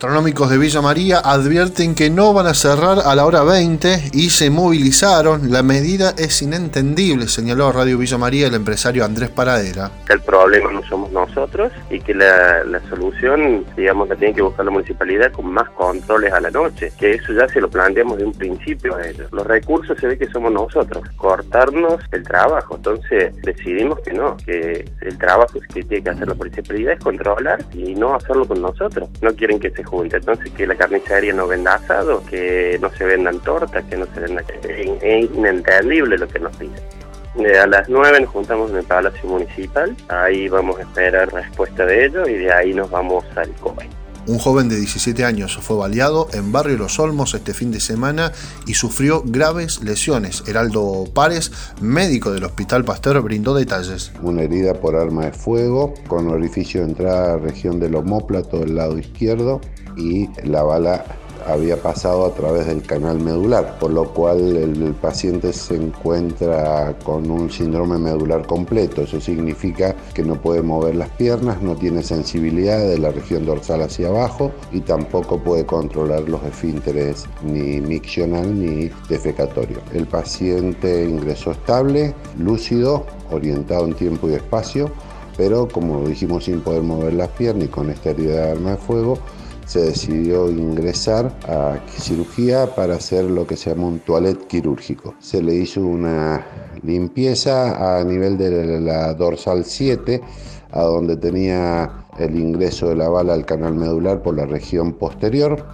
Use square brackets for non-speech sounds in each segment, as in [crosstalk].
Astronómicos de Villa María advierten que no van a cerrar a la hora 20 y se movilizaron. La medida es inentendible, señaló Radio Villa María el empresario Andrés Paradera. El problema no somos nosotros y que la, solución, digamos, la tiene que buscar la municipalidad con más controles a la noche, que eso ya se lo planteamos de un principio a ellos. Los recursos se ve que somos nosotros, cortarnos el trabajo. Entonces decidimos que no, que el trabajo que tiene que hacer la municipalidad es controlar y no hacerlo con nosotros. No quieren que se entonces que la carnicería no venda asado, que no se vendan tortas, que no se venda... Es inentendible lo que nos piden. Eh, a las 9 nos juntamos en el Palacio Municipal, ahí vamos a esperar respuesta de ellos y de ahí nos vamos al COE. Un joven de 17 años fue baleado en Barrio Los Olmos este fin de semana y sufrió graves lesiones. Heraldo Párez, médico del Hospital Pasteur, brindó detalles. Una herida por arma de fuego con orificio de entrada a la región del homóplato del lado izquierdo y la bala había pasado a través del canal medular, por lo cual el, paciente se encuentra con un síndrome medular completo. Eso significa que no puede mover las piernas, no tiene sensibilidad de la región dorsal hacia abajo y tampoco puede controlar los esfínteres ni miccional ni defecatorio. El paciente ingresó estable, lúcido, orientado en tiempo y espacio, pero como dijimos sin poder mover las piernas y con esta herida de arma de fuego, se decidió ingresar a cirugía para hacer lo que se llama un toilet quirúrgico. Se le hizo una limpieza a nivel de la dorsal 7, a donde tenía el ingreso de la bala al canal medular por la región posterior.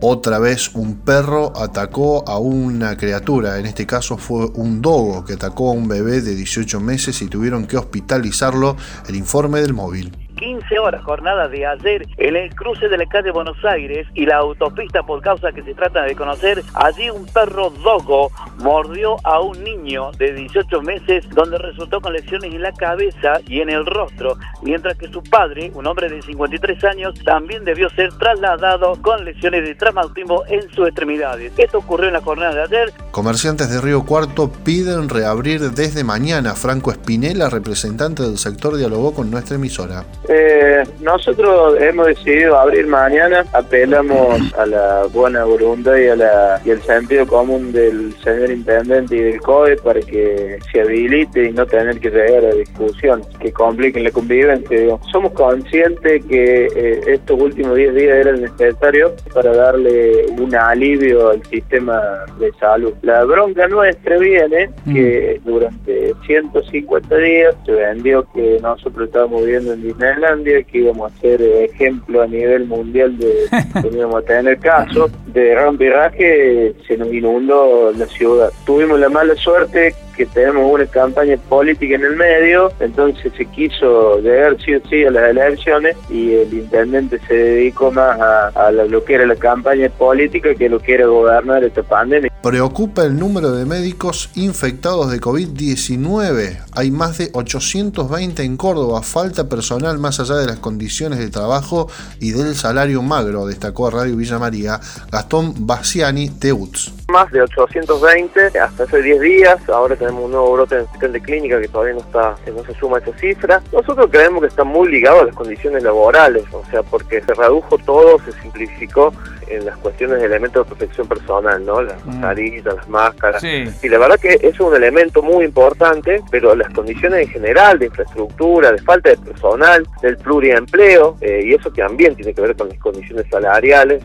Otra vez un perro atacó a una criatura, en este caso fue un dogo que atacó a un bebé de 18 meses y tuvieron que hospitalizarlo, el informe del móvil. 15 horas jornada de ayer en el cruce de la calle Buenos Aires y la autopista por causa que se trata de conocer, allí un perro dogo mordió a un niño de 18 meses donde resultó con lesiones en la cabeza y en el rostro, mientras que su padre, un hombre de 53 años, también debió ser trasladado con lesiones de traumatismo en sus extremidades. Esto ocurrió en la jornada de ayer. Comerciantes de Río Cuarto piden reabrir desde mañana. Franco Espinela, representante del sector, dialogó con nuestra emisora. Eh, nosotros hemos decidido abrir mañana, apelamos a la buena voluntad y, a la, el sentido común del señor intendente y del COE para que se habilite y no tener que llegar a discusión que compliquen la convivencia. Somos conscientes que eh, estos últimos 10 días eran necesarios para darle un alivio al sistema de salud. La bronca nuestra viene que mm. durante 150 días se vendió que nosotros estábamos viviendo en Disney que íbamos a ser ejemplo a nivel mundial de [laughs] que íbamos a tener caso de rampiraje, se nos inundó la ciudad. Tuvimos la mala suerte que tenemos una campaña política en el medio, entonces se quiso llegar sí o sí a las elecciones y el intendente se dedicó más a, lo que era la campaña política que lo que era gobernar esta pandemia. Preocupa el número de médicos infectados de COVID-19. Hay más de 820 en Córdoba. Falta personal más allá de las condiciones de trabajo y del salario magro, destacó a Radio Villa María Gastón Baciani Teuts. Más de 820 hasta hace 10 días. Ahora tenemos un nuevo brote en de clínica que todavía no está, no se suma a esa cifra. Nosotros creemos que está muy ligado a las condiciones laborales, o sea, porque se redujo todo, se simplificó en las cuestiones de elementos de protección personal, ¿no? Las mm. mascarillas, las máscaras. Y la verdad que es un elemento muy importante, pero las condiciones en general de infraestructura, de falta de personal, del pluriempleo, eh, y eso también tiene que ver con las condiciones salariales.